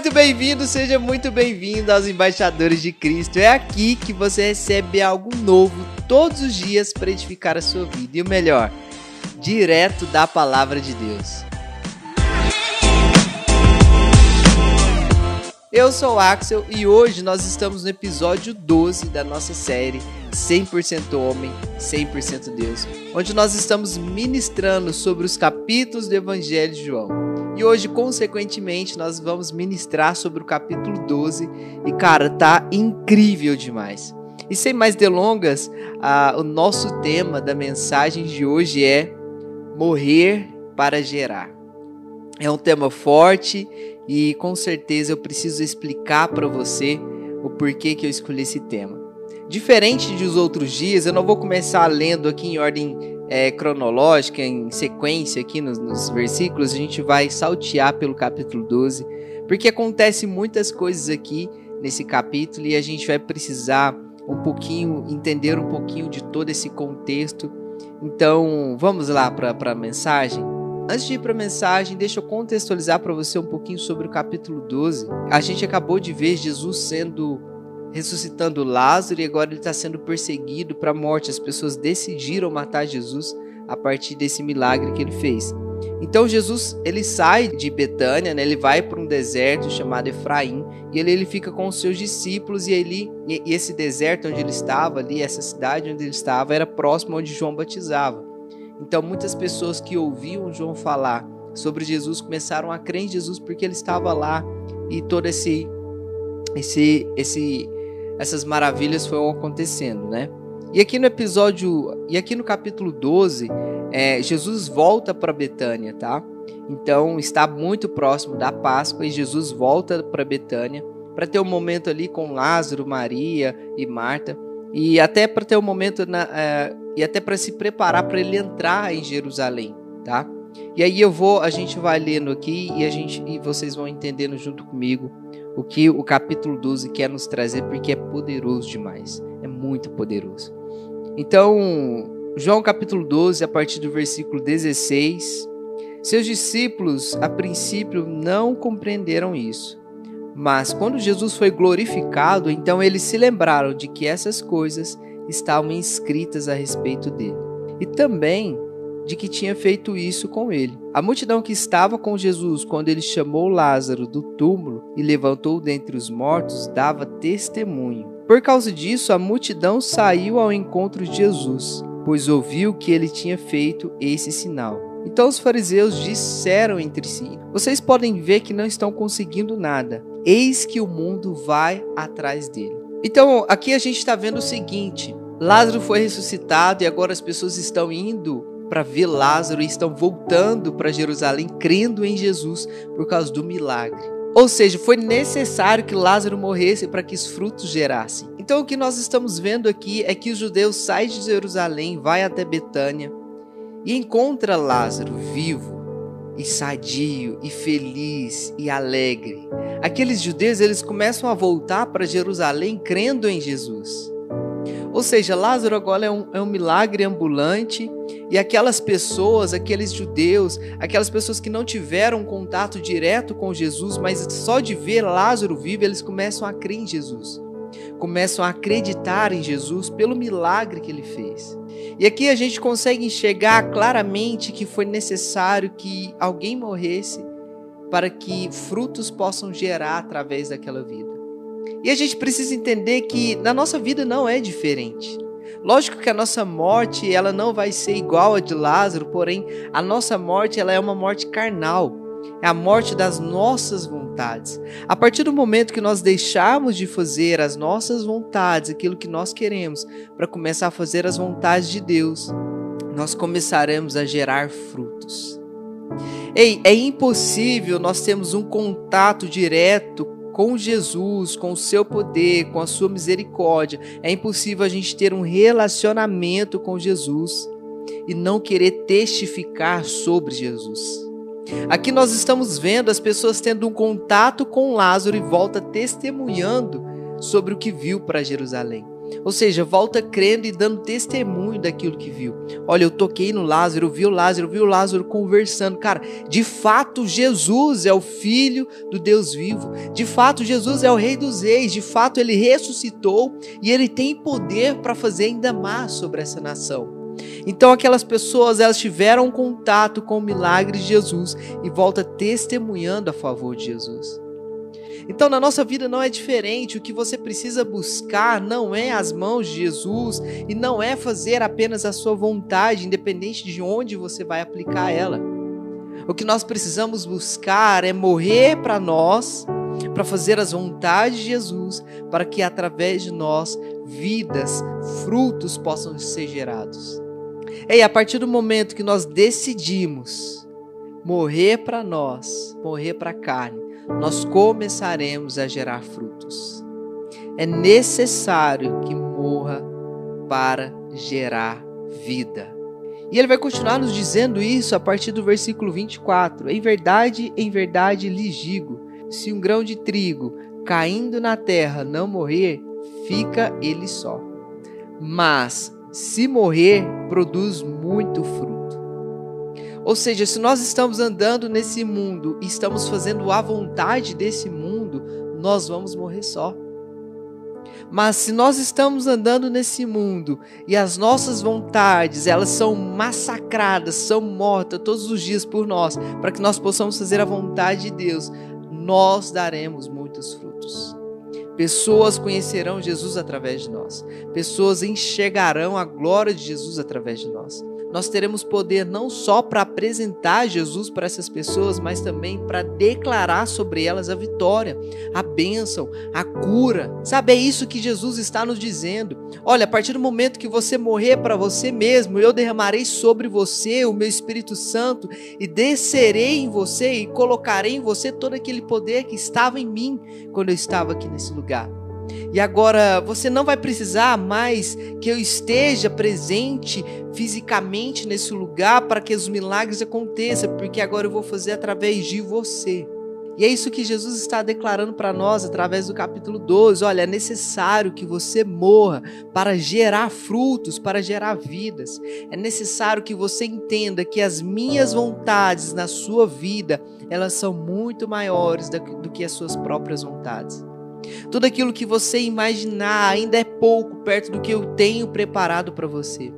muito bem-vindo, seja muito bem-vindo aos Embaixadores de Cristo. É aqui que você recebe algo novo todos os dias para edificar a sua vida. E o melhor, direto da palavra de Deus. Eu sou o Axel e hoje nós estamos no episódio 12 da nossa série 100% Homem, 100% Deus, onde nós estamos ministrando sobre os capítulos do Evangelho de João. E hoje, consequentemente, nós vamos ministrar sobre o capítulo 12 e, cara, tá incrível demais. E sem mais delongas, o nosso tema da mensagem de hoje é Morrer para Gerar. É um tema forte e com certeza eu preciso explicar para você o porquê que eu escolhi esse tema. Diferente dos outros dias, eu não vou começar lendo aqui em ordem é, cronológica, em sequência aqui nos, nos versículos, a gente vai saltear pelo capítulo 12, porque acontece muitas coisas aqui nesse capítulo e a gente vai precisar um pouquinho, entender um pouquinho de todo esse contexto. Então, vamos lá para a mensagem? Antes de ir para a mensagem, deixa eu contextualizar para você um pouquinho sobre o capítulo 12. A gente acabou de ver Jesus sendo ressuscitando Lázaro e agora ele está sendo perseguido para a morte. As pessoas decidiram matar Jesus a partir desse milagre que ele fez. Então Jesus ele sai de Betânia, né? ele vai para um deserto chamado Efraim e ele, ele fica com os seus discípulos e ele e esse deserto onde ele estava ali, essa cidade onde ele estava era próximo onde João batizava. Então muitas pessoas que ouviam João falar sobre Jesus começaram a crer em Jesus porque ele estava lá e todo esse esse esse essas maravilhas foram acontecendo, né? E aqui no episódio, e aqui no capítulo 12, é, Jesus volta para Betânia, tá? Então está muito próximo da Páscoa e Jesus volta para Betânia para ter um momento ali com Lázaro, Maria e Marta e até para ter um momento na, é, e até para se preparar para ele entrar em Jerusalém, tá? E aí eu vou, a gente vai lendo aqui e a gente e vocês vão entendendo junto comigo o que o capítulo 12 quer nos trazer porque é poderoso demais, é muito poderoso. Então, João capítulo 12, a partir do versículo 16, seus discípulos a princípio não compreenderam isso. Mas quando Jesus foi glorificado, então eles se lembraram de que essas coisas estavam escritas a respeito dele. E também de que tinha feito isso com ele. A multidão que estava com Jesus quando ele chamou Lázaro do túmulo e levantou dentre os mortos dava testemunho. Por causa disso, a multidão saiu ao encontro de Jesus, pois ouviu que ele tinha feito esse sinal. Então os fariseus disseram entre si: Vocês podem ver que não estão conseguindo nada. Eis que o mundo vai atrás dele. Então aqui a gente está vendo o seguinte: Lázaro foi ressuscitado e agora as pessoas estão indo para ver Lázaro e estão voltando para Jerusalém crendo em Jesus por causa do milagre. Ou seja, foi necessário que Lázaro morresse para que os frutos gerassem. Então o que nós estamos vendo aqui é que os judeus saem de Jerusalém, vai até Betânia e encontra Lázaro vivo e sadio e feliz e alegre. Aqueles judeus eles começam a voltar para Jerusalém crendo em Jesus. Ou seja, Lázaro agora é um, é um milagre ambulante e aquelas pessoas, aqueles judeus, aquelas pessoas que não tiveram contato direto com Jesus, mas só de ver Lázaro vivo, eles começam a crer em Jesus. Começam a acreditar em Jesus pelo milagre que ele fez. E aqui a gente consegue enxergar claramente que foi necessário que alguém morresse para que frutos possam gerar através daquela vida. E a gente precisa entender que na nossa vida não é diferente. Lógico que a nossa morte ela não vai ser igual a de Lázaro, porém a nossa morte ela é uma morte carnal. É a morte das nossas vontades. A partir do momento que nós deixarmos de fazer as nossas vontades, aquilo que nós queremos, para começar a fazer as vontades de Deus, nós começaremos a gerar frutos. Ei, é impossível nós termos um contato direto com Jesus, com o seu poder, com a sua misericórdia. É impossível a gente ter um relacionamento com Jesus e não querer testificar sobre Jesus. Aqui nós estamos vendo as pessoas tendo um contato com Lázaro e volta testemunhando sobre o que viu para Jerusalém. Ou seja, volta crendo e dando testemunho daquilo que viu. Olha, eu toquei no Lázaro, vi o Lázaro, vi o Lázaro conversando. Cara, de fato, Jesus é o Filho do Deus vivo. De fato, Jesus é o Rei dos Reis. De fato, ele ressuscitou e ele tem poder para fazer ainda mais sobre essa nação. Então aquelas pessoas elas tiveram contato com o milagre de Jesus e volta testemunhando a favor de Jesus. Então, na nossa vida não é diferente. O que você precisa buscar não é as mãos de Jesus e não é fazer apenas a sua vontade, independente de onde você vai aplicar ela. O que nós precisamos buscar é morrer para nós, para fazer as vontades de Jesus, para que através de nós vidas, frutos possam ser gerados. E a partir do momento que nós decidimos morrer para nós, morrer para a carne, nós começaremos a gerar frutos. É necessário que morra para gerar vida. E ele vai continuar nos dizendo isso a partir do versículo 24. Em verdade, em verdade lhes digo: se um grão de trigo caindo na terra não morrer, fica ele só. Mas se morrer, produz muito fruto. Ou seja, se nós estamos andando nesse mundo e estamos fazendo a vontade desse mundo, nós vamos morrer só. Mas se nós estamos andando nesse mundo e as nossas vontades, elas são massacradas, são mortas todos os dias por nós, para que nós possamos fazer a vontade de Deus, nós daremos muitos frutos. Pessoas conhecerão Jesus através de nós. Pessoas enxergarão a glória de Jesus através de nós nós teremos poder não só para apresentar Jesus para essas pessoas, mas também para declarar sobre elas a vitória, a bênção, a cura. Sabe, é isso que Jesus está nos dizendo. Olha, a partir do momento que você morrer para você mesmo, eu derramarei sobre você o meu Espírito Santo e descerei em você e colocarei em você todo aquele poder que estava em mim quando eu estava aqui nesse lugar. E agora você não vai precisar mais que eu esteja presente fisicamente nesse lugar para que os milagres aconteçam, porque agora eu vou fazer através de você. E é isso que Jesus está declarando para nós através do capítulo 12. Olha, é necessário que você morra para gerar frutos, para gerar vidas. É necessário que você entenda que as minhas vontades na sua vida, elas são muito maiores do que as suas próprias vontades. Tudo aquilo que você imaginar ainda é pouco perto do que eu tenho preparado para você.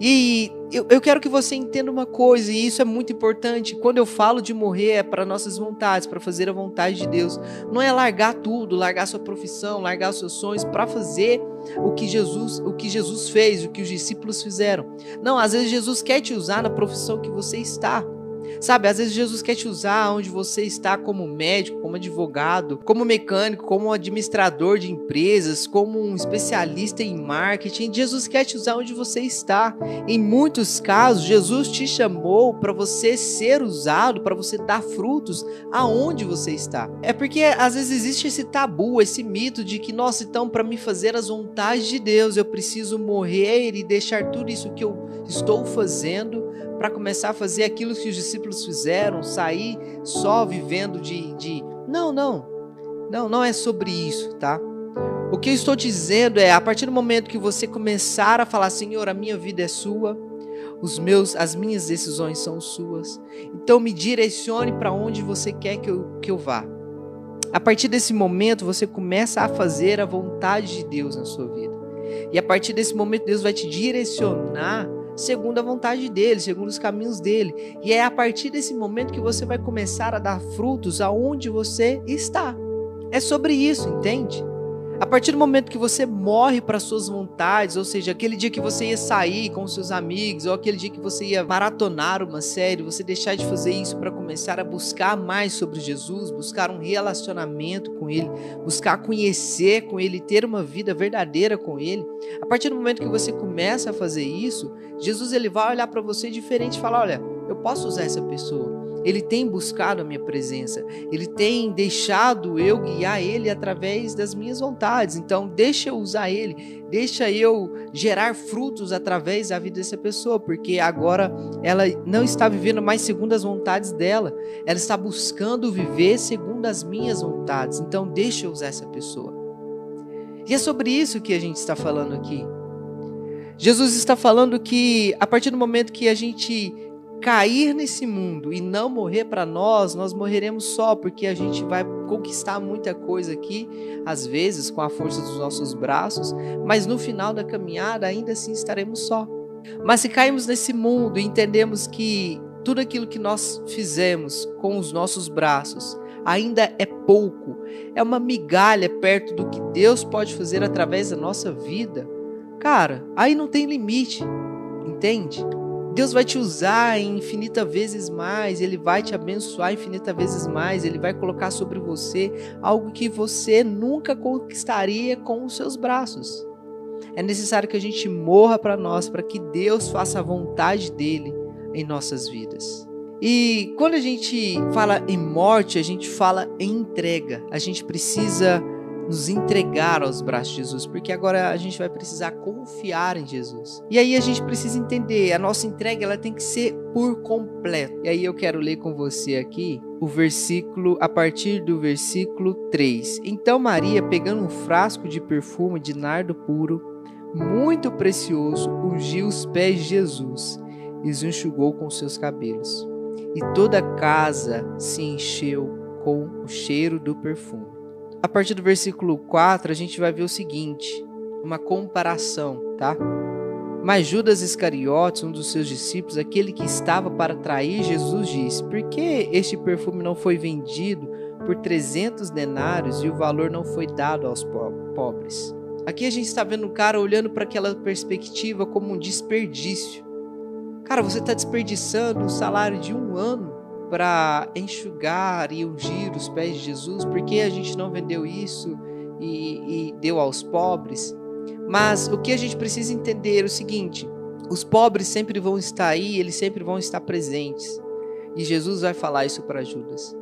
E eu, eu, quero que você entenda uma coisa, e isso é muito importante. Quando eu falo de morrer, é para nossas vontades, para fazer a vontade de Deus. Não é largar tudo, largar sua profissão, largar seus sonhos para fazer o que Jesus, o que Jesus fez, o que os discípulos fizeram. Não, às vezes Jesus quer te usar na profissão que você está. Sabe, às vezes Jesus quer te usar onde você está como médico, como advogado, como mecânico, como administrador de empresas, como um especialista em marketing. Jesus quer te usar onde você está. Em muitos casos, Jesus te chamou para você ser usado, para você dar frutos aonde você está. É porque às vezes existe esse tabu, esse mito de que, nossa, então para me fazer as vontades de Deus, eu preciso morrer e deixar tudo isso que eu estou fazendo para começar a fazer aquilo que os discípulos fizeram, sair só vivendo de, de. Não, não. Não, não é sobre isso, tá? O que eu estou dizendo é, a partir do momento que você começar a falar, Senhor, a minha vida é sua, os meus, as minhas decisões são suas. Então me direcione para onde você quer que eu, que eu vá. A partir desse momento, você começa a fazer a vontade de Deus na sua vida. E a partir desse momento, Deus vai te direcionar segundo a vontade dele, segundo os caminhos dele. E é a partir desse momento que você vai começar a dar frutos aonde você está. É sobre isso, entende? A partir do momento que você morre para suas vontades, ou seja, aquele dia que você ia sair com seus amigos, ou aquele dia que você ia maratonar uma série, você deixar de fazer isso para começar a buscar mais sobre Jesus, buscar um relacionamento com Ele, buscar conhecer com Ele, ter uma vida verdadeira com Ele. A partir do momento que você começa a fazer isso, Jesus ele vai olhar para você diferente e falar: olha, eu posso usar essa pessoa ele tem buscado a minha presença, ele tem deixado eu guiar ele através das minhas vontades. Então, deixa eu usar ele, deixa eu gerar frutos através da vida dessa pessoa, porque agora ela não está vivendo mais segundo as vontades dela, ela está buscando viver segundo as minhas vontades. Então, deixa eu usar essa pessoa. E é sobre isso que a gente está falando aqui. Jesus está falando que a partir do momento que a gente cair nesse mundo e não morrer para nós, nós morreremos só, porque a gente vai conquistar muita coisa aqui, às vezes com a força dos nossos braços, mas no final da caminhada ainda assim estaremos só. Mas se cairmos nesse mundo e entendemos que tudo aquilo que nós fizemos com os nossos braços ainda é pouco, é uma migalha perto do que Deus pode fazer através da nossa vida, cara, aí não tem limite, entende? Deus vai te usar infinita vezes mais, Ele vai te abençoar infinita vezes mais, Ele vai colocar sobre você algo que você nunca conquistaria com os seus braços. É necessário que a gente morra para nós, para que Deus faça a vontade dele em nossas vidas. E quando a gente fala em morte, a gente fala em entrega. A gente precisa nos entregar aos braços de Jesus, porque agora a gente vai precisar confiar em Jesus. E aí a gente precisa entender, a nossa entrega ela tem que ser por completo. E aí eu quero ler com você aqui o versículo a partir do versículo 3. Então Maria, pegando um frasco de perfume de nardo puro, muito precioso, ungiu os pés de Jesus e os enxugou com seus cabelos. E toda a casa se encheu com o cheiro do perfume. A partir do versículo 4, a gente vai ver o seguinte, uma comparação, tá? Mas Judas Iscariotes, um dos seus discípulos, aquele que estava para trair Jesus, disse: Por que este perfume não foi vendido por 300 denários e o valor não foi dado aos pobres? Aqui a gente está vendo o cara olhando para aquela perspectiva como um desperdício. Cara, você está desperdiçando o salário de um ano para enxugar e ungir os pés de Jesus, porque a gente não vendeu isso e, e deu aos pobres. Mas o que a gente precisa entender é o seguinte: os pobres sempre vão estar aí, eles sempre vão estar presentes. E Jesus vai falar isso para Judas.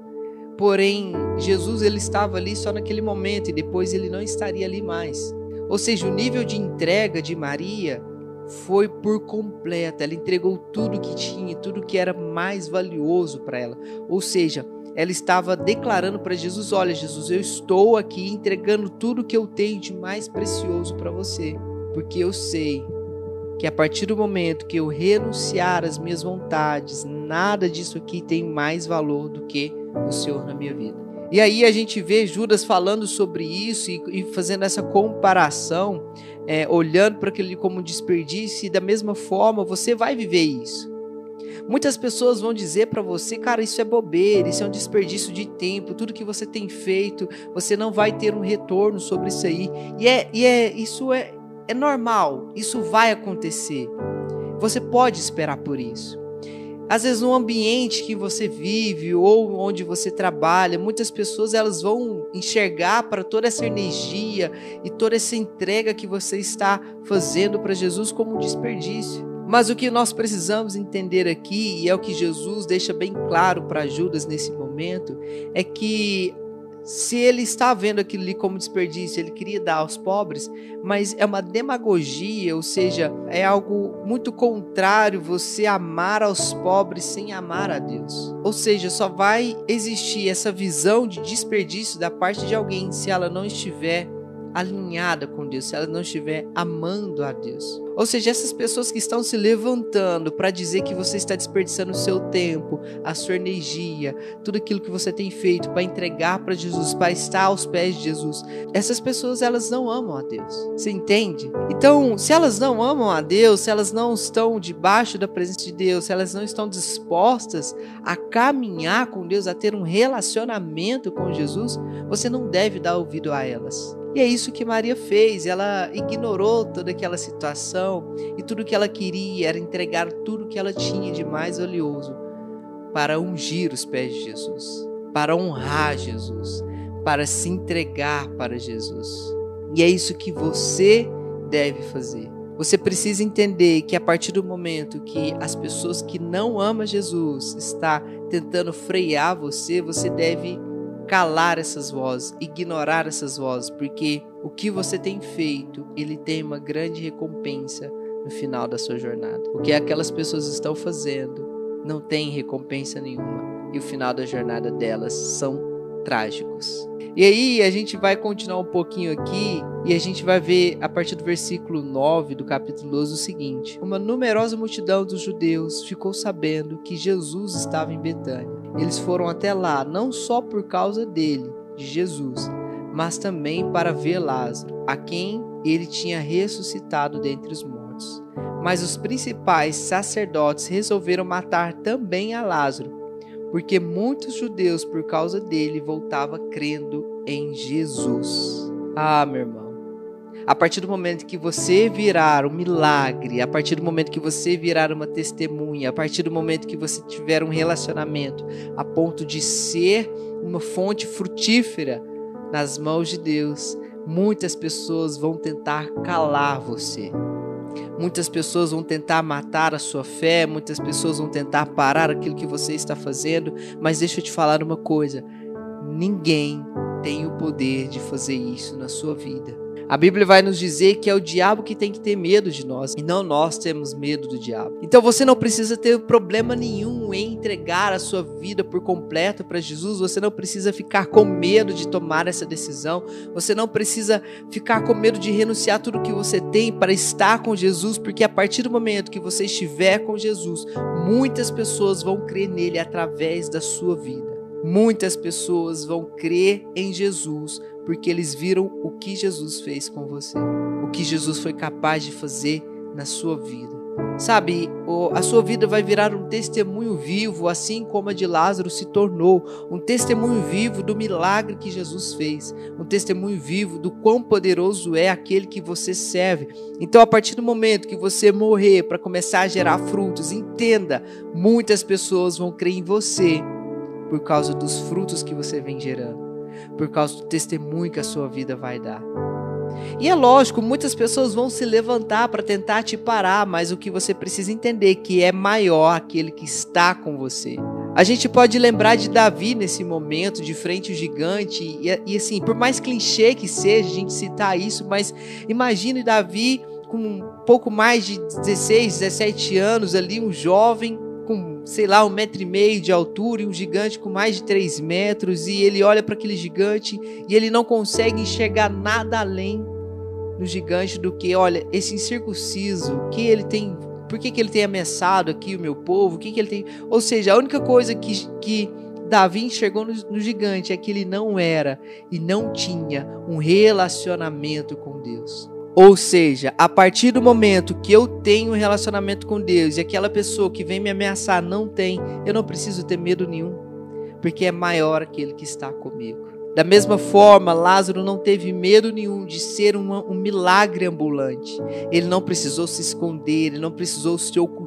Porém, Jesus ele estava ali só naquele momento e depois ele não estaria ali mais. Ou seja, o nível de entrega de Maria foi por completa. Ela entregou tudo que tinha, tudo que era mais valioso para ela. Ou seja, ela estava declarando para Jesus: Olha, Jesus, eu estou aqui entregando tudo que eu tenho de mais precioso para você, porque eu sei que a partir do momento que eu renunciar às minhas vontades, nada disso aqui tem mais valor do que o Senhor na minha vida. E aí a gente vê Judas falando sobre isso e, e fazendo essa comparação é, olhando para aquilo como desperdício, e da mesma forma você vai viver isso. Muitas pessoas vão dizer para você, cara, isso é bobeira, isso é um desperdício de tempo, tudo que você tem feito, você não vai ter um retorno sobre isso aí. E, é, e é, isso é, é normal, isso vai acontecer. Você pode esperar por isso. Às vezes no ambiente que você vive ou onde você trabalha, muitas pessoas elas vão enxergar para toda essa energia e toda essa entrega que você está fazendo para Jesus como um desperdício. Mas o que nós precisamos entender aqui, e é o que Jesus deixa bem claro para Judas nesse momento, é que se ele está vendo aquilo ali como desperdício, ele queria dar aos pobres, mas é uma demagogia, ou seja, é algo muito contrário você amar aos pobres sem amar a Deus. Ou seja, só vai existir essa visão de desperdício da parte de alguém se ela não estiver alinhada com Deus, se ela não estiver amando a Deus. Ou seja, essas pessoas que estão se levantando para dizer que você está desperdiçando o seu tempo, a sua energia, tudo aquilo que você tem feito para entregar para Jesus, para estar aos pés de Jesus, essas pessoas elas não amam a Deus. Você entende? Então, se elas não amam a Deus, se elas não estão debaixo da presença de Deus, se elas não estão dispostas a caminhar com Deus, a ter um relacionamento com Jesus, você não deve dar ouvido a elas. E é isso que Maria fez. Ela ignorou toda aquela situação e tudo que ela queria era entregar tudo que ela tinha de mais valioso para ungir os pés de Jesus, para honrar Jesus, para se entregar para Jesus. E é isso que você deve fazer. Você precisa entender que a partir do momento que as pessoas que não amam Jesus está tentando frear você, você deve calar essas vozes, ignorar essas vozes, porque o que você tem feito, ele tem uma grande recompensa no final da sua jornada. O que aquelas pessoas estão fazendo não tem recompensa nenhuma e o final da jornada delas são trágicos. E aí a gente vai continuar um pouquinho aqui e a gente vai ver a partir do versículo 9 do capítulo 12 o seguinte: Uma numerosa multidão dos judeus ficou sabendo que Jesus estava em Betânia. Eles foram até lá não só por causa dele, de Jesus, mas também para ver Lázaro, a quem ele tinha ressuscitado dentre os mortos. Mas os principais sacerdotes resolveram matar também a Lázaro porque muitos judeus, por causa dele, voltavam crendo em Jesus. Ah, meu irmão. A partir do momento que você virar um milagre, a partir do momento que você virar uma testemunha, a partir do momento que você tiver um relacionamento a ponto de ser uma fonte frutífera nas mãos de Deus, muitas pessoas vão tentar calar você. Muitas pessoas vão tentar matar a sua fé, muitas pessoas vão tentar parar aquilo que você está fazendo, mas deixa eu te falar uma coisa: ninguém tem o poder de fazer isso na sua vida. A Bíblia vai nos dizer que é o diabo que tem que ter medo de nós e não nós temos medo do diabo. Então você não precisa ter problema nenhum em entregar a sua vida por completo para Jesus, você não precisa ficar com medo de tomar essa decisão, você não precisa ficar com medo de renunciar tudo que você tem para estar com Jesus, porque a partir do momento que você estiver com Jesus, muitas pessoas vão crer nele através da sua vida. Muitas pessoas vão crer em Jesus porque eles viram o que Jesus fez com você, o que Jesus foi capaz de fazer na sua vida. Sabe, a sua vida vai virar um testemunho vivo, assim como a de Lázaro se tornou um testemunho vivo do milagre que Jesus fez, um testemunho vivo do quão poderoso é aquele que você serve. Então, a partir do momento que você morrer para começar a gerar frutos, entenda, muitas pessoas vão crer em você por causa dos frutos que você vem gerando por causa do testemunho que a sua vida vai dar. E é lógico, muitas pessoas vão se levantar para tentar te parar, mas o que você precisa entender é que é maior aquele que está com você. A gente pode lembrar de Davi nesse momento, de frente ao gigante, e, e assim, por mais clichê que seja a gente citar isso, mas imagine Davi com um pouco mais de 16, 17 anos ali, um jovem, sei lá, um metro e meio de altura e um gigante com mais de três metros, e ele olha para aquele gigante e ele não consegue enxergar nada além no gigante do que, olha, esse incircunciso, que ele tem, por que, que ele tem ameaçado aqui o meu povo, o que, que ele tem. Ou seja, a única coisa que, que Davi enxergou no, no gigante é que ele não era e não tinha um relacionamento com Deus. Ou seja, a partir do momento que eu tenho um relacionamento com Deus e aquela pessoa que vem me ameaçar não tem, eu não preciso ter medo nenhum, porque é maior aquele que está comigo. Da mesma forma, Lázaro não teve medo nenhum de ser um, milagre ambulante. Ele não precisou se esconder, ele não precisou se ocultar.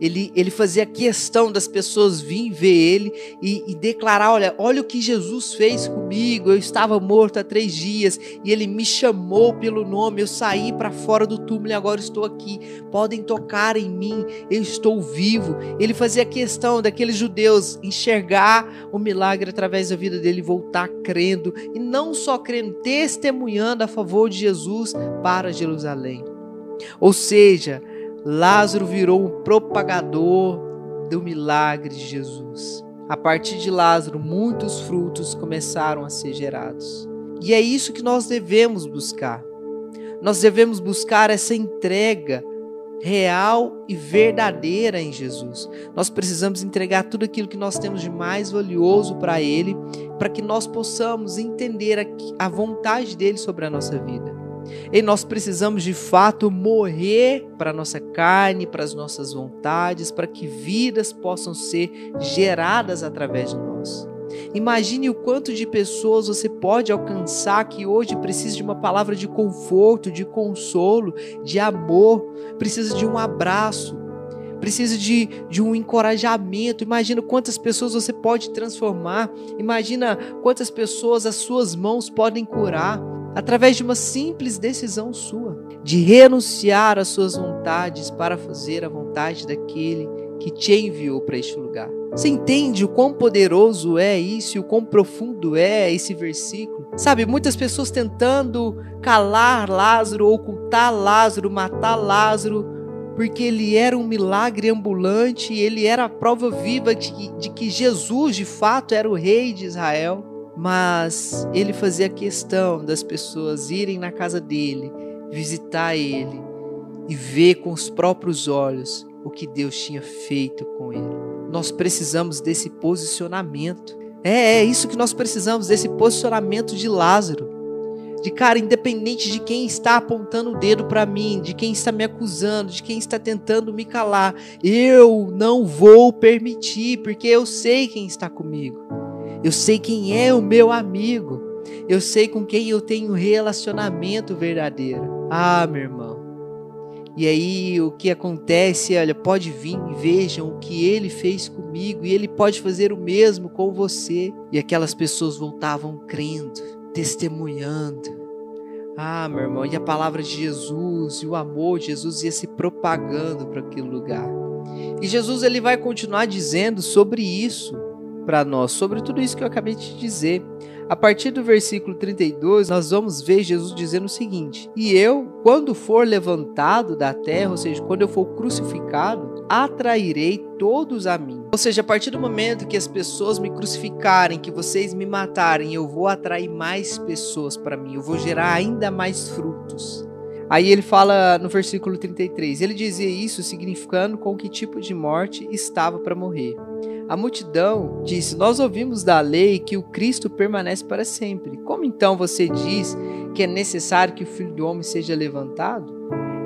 Ele, ele fazia questão das pessoas virem ver ele e, e declarar: olha, olha o que Jesus fez comigo. Eu estava morto há três dias e ele me chamou pelo nome. Eu saí para fora do túmulo e agora estou aqui. Podem tocar em mim, eu estou vivo. Ele fazia questão daqueles judeus enxergar o milagre através da vida dele voltar crendo e não só crendo, testemunhando a favor de Jesus para Jerusalém. Ou seja, Lázaro virou um propagador do milagre de Jesus. A partir de Lázaro, muitos frutos começaram a ser gerados. E é isso que nós devemos buscar. Nós devemos buscar essa entrega real e verdadeira em Jesus. Nós precisamos entregar tudo aquilo que nós temos de mais valioso para Ele, para que nós possamos entender a vontade dele sobre a nossa vida. E nós precisamos de fato morrer para a nossa carne, para as nossas vontades, para que vidas possam ser geradas através de nós. Imagine o quanto de pessoas você pode alcançar que hoje precisa de uma palavra de conforto, de consolo, de amor, precisa de um abraço, precisa de, de um encorajamento. Imagina quantas pessoas você pode transformar, imagina quantas pessoas as suas mãos podem curar através de uma simples decisão sua, de renunciar às suas vontades para fazer a vontade daquele que te enviou para este lugar. Você entende o quão poderoso é isso o quão profundo é esse versículo? Sabe, muitas pessoas tentando calar Lázaro, ocultar Lázaro, matar Lázaro, porque ele era um milagre ambulante, ele era a prova viva de de que Jesus de fato era o rei de Israel. Mas ele fazia questão das pessoas irem na casa dele, visitar ele e ver com os próprios olhos o que Deus tinha feito com ele. Nós precisamos desse posicionamento. É, é isso que nós precisamos, desse posicionamento de Lázaro. De cara, independente de quem está apontando o dedo para mim, de quem está me acusando, de quem está tentando me calar, eu não vou permitir, porque eu sei quem está comigo. Eu sei quem é o meu amigo. Eu sei com quem eu tenho relacionamento verdadeiro. Ah, meu irmão. E aí o que acontece, olha, pode vir e vejam o que ele fez comigo e ele pode fazer o mesmo com você. E aquelas pessoas voltavam crendo, testemunhando. Ah, meu irmão, e a palavra de Jesus e o amor de Jesus ia se propagando para aquele lugar. E Jesus ele vai continuar dizendo sobre isso para nós sobre tudo isso que eu acabei de dizer. A partir do versículo 32, nós vamos ver Jesus dizendo o seguinte: E eu, quando for levantado da terra, ou seja, quando eu for crucificado, atrairei todos a mim. Ou seja, a partir do momento que as pessoas me crucificarem, que vocês me matarem, eu vou atrair mais pessoas para mim, eu vou gerar ainda mais frutos. Aí ele fala no versículo 33, ele dizia isso significando com que tipo de morte estava para morrer. A multidão disse: Nós ouvimos da lei que o Cristo permanece para sempre. Como então você diz que é necessário que o filho do homem seja levantado?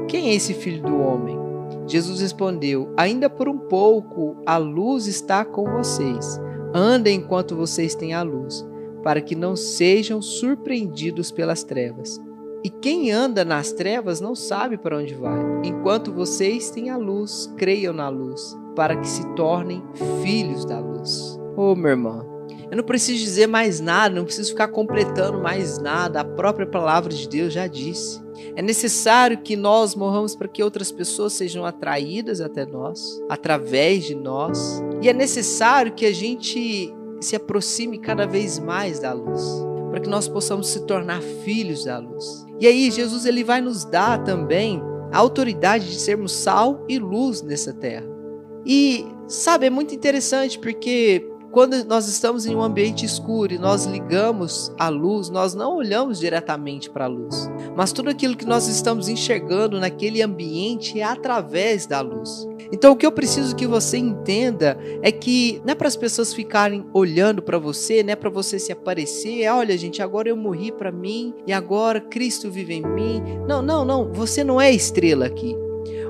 Quem é esse filho do homem? Jesus respondeu: Ainda por um pouco a luz está com vocês. Andem enquanto vocês têm a luz, para que não sejam surpreendidos pelas trevas. E quem anda nas trevas não sabe para onde vai. Enquanto vocês têm a luz, creiam na luz para que se tornem filhos da luz. Ô oh, meu irmão, eu não preciso dizer mais nada, não preciso ficar completando mais nada, a própria palavra de Deus já disse. É necessário que nós morramos para que outras pessoas sejam atraídas até nós, através de nós. E é necessário que a gente se aproxime cada vez mais da luz, para que nós possamos se tornar filhos da luz. E aí Jesus ele vai nos dar também a autoridade de sermos sal e luz nessa terra. E, sabe, é muito interessante porque quando nós estamos em um ambiente escuro e nós ligamos a luz, nós não olhamos diretamente para a luz, mas tudo aquilo que nós estamos enxergando naquele ambiente é através da luz. Então, o que eu preciso que você entenda é que não é para as pessoas ficarem olhando para você, não é para você se aparecer, é, olha, gente, agora eu morri para mim e agora Cristo vive em mim. Não, não, não, você não é estrela aqui.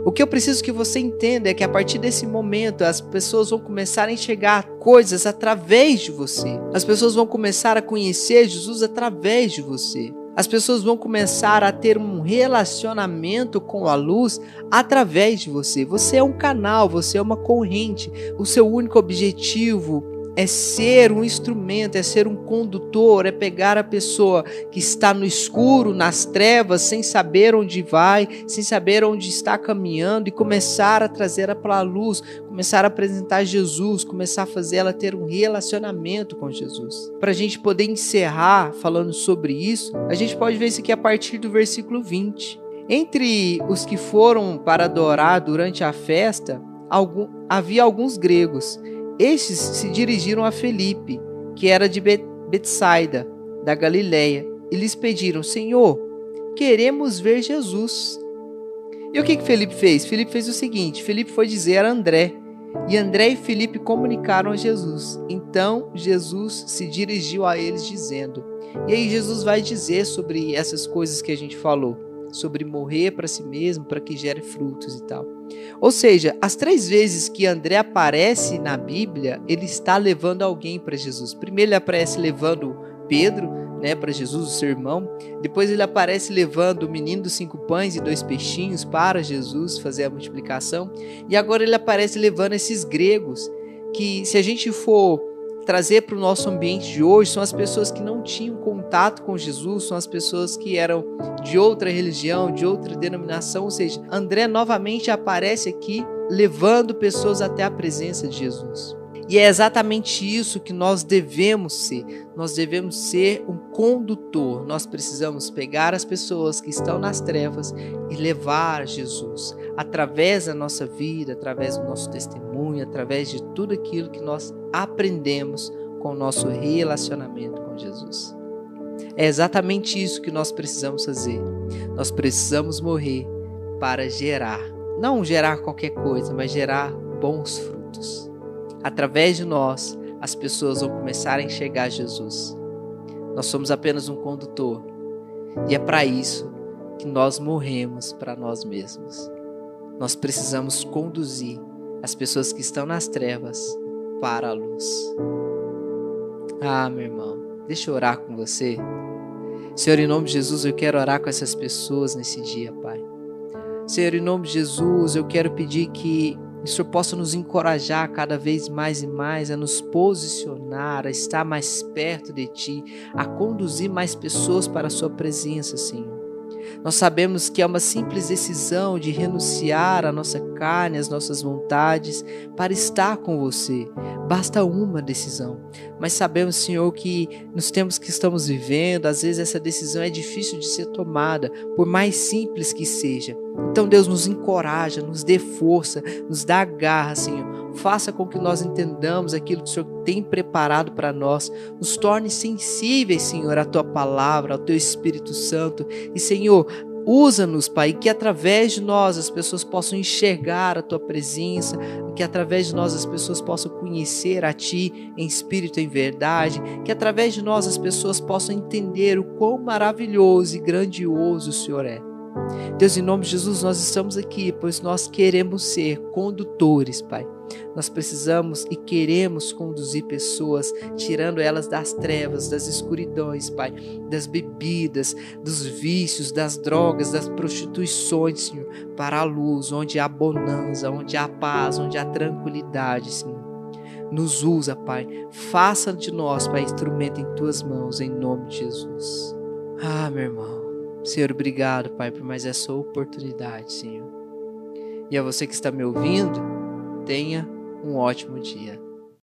O que eu preciso que você entenda é que a partir desse momento as pessoas vão começar a enxergar coisas através de você. As pessoas vão começar a conhecer Jesus através de você. As pessoas vão começar a ter um relacionamento com a luz através de você. Você é um canal, você é uma corrente. O seu único objetivo é ser um instrumento, é ser um condutor, é pegar a pessoa que está no escuro, nas trevas, sem saber onde vai, sem saber onde está caminhando e começar a trazer para a luz, começar a apresentar Jesus, começar a fazer ela ter um relacionamento com Jesus. Para a gente poder encerrar falando sobre isso, a gente pode ver isso aqui a partir do versículo 20. Entre os que foram para adorar durante a festa, algum, havia alguns gregos estes se dirigiram a Felipe, que era de Betsaida, da Galiléia, e lhes pediram: Senhor, queremos ver Jesus. E o que, que Felipe fez? Felipe fez o seguinte: Felipe foi dizer a André, e André e Felipe comunicaram a Jesus. Então Jesus se dirigiu a eles dizendo: E aí Jesus vai dizer sobre essas coisas que a gente falou, sobre morrer para si mesmo, para que gere frutos e tal. Ou seja, as três vezes que André aparece na Bíblia, ele está levando alguém para Jesus. Primeiro ele aparece levando Pedro, né, para Jesus, o seu irmão. Depois ele aparece levando o menino dos cinco pães e dois peixinhos para Jesus fazer a multiplicação. E agora ele aparece levando esses gregos que, se a gente for trazer para o nosso ambiente de hoje são as pessoas que não tinham contato com Jesus, são as pessoas que eram de outra religião, de outra denominação. Ou seja, André novamente aparece aqui levando pessoas até a presença de Jesus. E é exatamente isso que nós devemos ser. Nós devemos ser um condutor. Nós precisamos pegar as pessoas que estão nas trevas e levar Jesus através da nossa vida, através do nosso testemunho, através de tudo aquilo que nós aprendemos com o nosso relacionamento com Jesus. É exatamente isso que nós precisamos fazer. Nós precisamos morrer para gerar, não gerar qualquer coisa, mas gerar bons frutos. Através de nós, as pessoas vão começar a enxergar Jesus. Nós somos apenas um condutor. E é para isso que nós morremos para nós mesmos. Nós precisamos conduzir as pessoas que estão nas trevas para a luz. Ah, meu irmão, deixa eu orar com você. Senhor, em nome de Jesus, eu quero orar com essas pessoas nesse dia, Pai. Senhor, em nome de Jesus, eu quero pedir que o Senhor possa nos encorajar cada vez mais e mais a nos posicionar, a estar mais perto de Ti, a conduzir mais pessoas para a Sua presença, Senhor. Nós sabemos que é uma simples decisão de renunciar à nossa carne, às nossas vontades, para estar com você. Basta uma decisão. Mas sabemos, Senhor, que nos tempos que estamos vivendo, às vezes essa decisão é difícil de ser tomada, por mais simples que seja. Então, Deus nos encoraja, nos dê força, nos dá garra, Senhor. Faça com que nós entendamos aquilo que o Senhor tem preparado para nós. Nos torne sensíveis, Senhor, à tua palavra, ao teu Espírito Santo. E, Senhor, Usa-nos, Pai, que através de nós as pessoas possam enxergar a tua presença, que através de nós as pessoas possam conhecer a ti em espírito e em verdade, que através de nós as pessoas possam entender o quão maravilhoso e grandioso o Senhor é. Deus, em nome de Jesus, nós estamos aqui, pois nós queremos ser condutores, Pai. Nós precisamos e queremos conduzir pessoas, tirando elas das trevas, das escuridões, Pai, das bebidas, dos vícios, das drogas, das prostituições, Senhor, para a luz, onde há bonança, onde há paz, onde há tranquilidade, Senhor. Nos usa, Pai. Faça de nós, Pai, instrumento em tuas mãos, em nome de Jesus. Ah, meu irmão. Senhor, obrigado, Pai, por mais essa oportunidade, Senhor. E a você que está me ouvindo, tenha um ótimo dia.